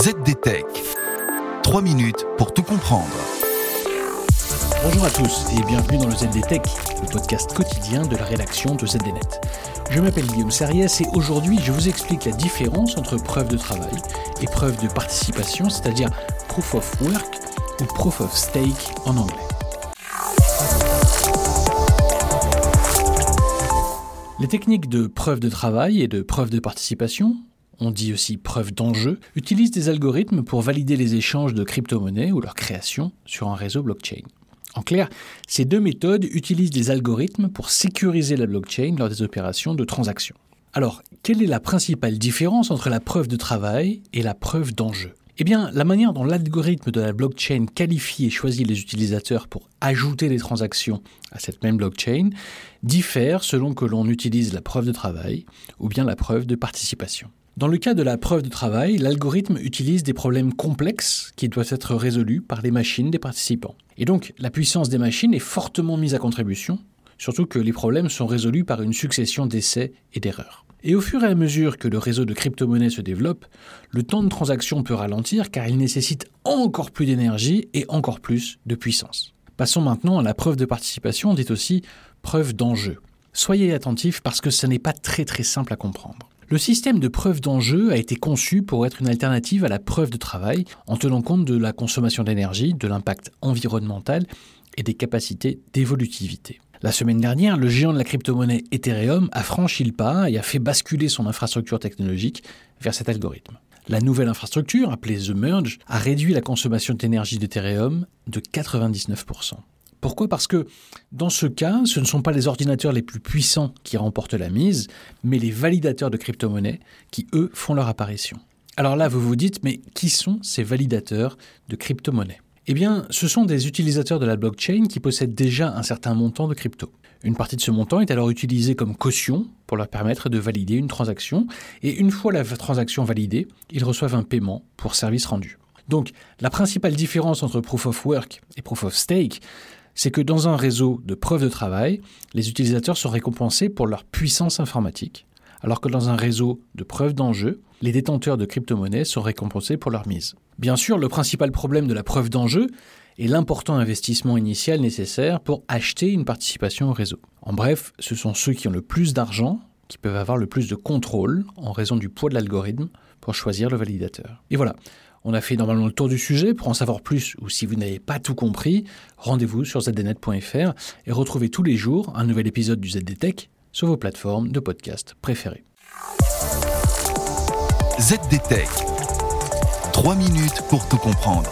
ZDTech. 3 minutes pour tout comprendre. Bonjour à tous et bienvenue dans le ZDTech, le podcast quotidien de la rédaction de ZDNet. Je m'appelle Guillaume Sariès et aujourd'hui je vous explique la différence entre preuve de travail et preuve de participation, c'est-à-dire proof of work ou proof of stake en anglais. Les techniques de preuve de travail et de preuve de participation, on dit aussi preuve d'enjeu, utilisent des algorithmes pour valider les échanges de crypto-monnaies ou leur création sur un réseau blockchain. En clair, ces deux méthodes utilisent des algorithmes pour sécuriser la blockchain lors des opérations de transaction. Alors, quelle est la principale différence entre la preuve de travail et la preuve d'enjeu? Eh bien, la manière dont l'algorithme de la blockchain qualifie et choisit les utilisateurs pour ajouter des transactions à cette même blockchain diffère selon que l'on utilise la preuve de travail ou bien la preuve de participation. Dans le cas de la preuve de travail, l'algorithme utilise des problèmes complexes qui doivent être résolus par les machines des participants. Et donc, la puissance des machines est fortement mise à contribution, surtout que les problèmes sont résolus par une succession d'essais et d'erreurs. Et au fur et à mesure que le réseau de crypto-monnaies se développe, le temps de transaction peut ralentir car il nécessite encore plus d'énergie et encore plus de puissance. Passons maintenant à la preuve de participation, dite aussi preuve d'enjeu. Soyez attentifs parce que ce n'est pas très très simple à comprendre. Le système de preuve d'enjeu a été conçu pour être une alternative à la preuve de travail en tenant compte de la consommation d'énergie, de l'impact environnemental et des capacités d'évolutivité. La semaine dernière, le géant de la crypto-monnaie Ethereum a franchi le pas et a fait basculer son infrastructure technologique vers cet algorithme. La nouvelle infrastructure, appelée The Merge, a réduit la consommation d'énergie d'Ethereum de 99%. Pourquoi? Parce que dans ce cas, ce ne sont pas les ordinateurs les plus puissants qui remportent la mise, mais les validateurs de crypto-monnaies qui, eux, font leur apparition. Alors là, vous vous dites, mais qui sont ces validateurs de crypto-monnaies? Eh bien, ce sont des utilisateurs de la blockchain qui possèdent déjà un certain montant de crypto. Une partie de ce montant est alors utilisée comme caution pour leur permettre de valider une transaction, et une fois la transaction validée, ils reçoivent un paiement pour service rendu. Donc, la principale différence entre Proof of Work et Proof of Stake, c'est que dans un réseau de preuve de travail, les utilisateurs sont récompensés pour leur puissance informatique, alors que dans un réseau de preuve d'enjeu, les détenteurs de crypto-monnaies sont récompensés pour leur mise. Bien sûr, le principal problème de la preuve d'enjeu est l'important investissement initial nécessaire pour acheter une participation au réseau. En bref, ce sont ceux qui ont le plus d'argent qui peuvent avoir le plus de contrôle en raison du poids de l'algorithme pour choisir le validateur. Et voilà, on a fait normalement le tour du sujet. Pour en savoir plus ou si vous n'avez pas tout compris, rendez-vous sur zdnet.fr et retrouvez tous les jours un nouvel épisode du ZDTech sur vos plateformes de podcast préférées. ZDTech. 3 minutes pour tout comprendre.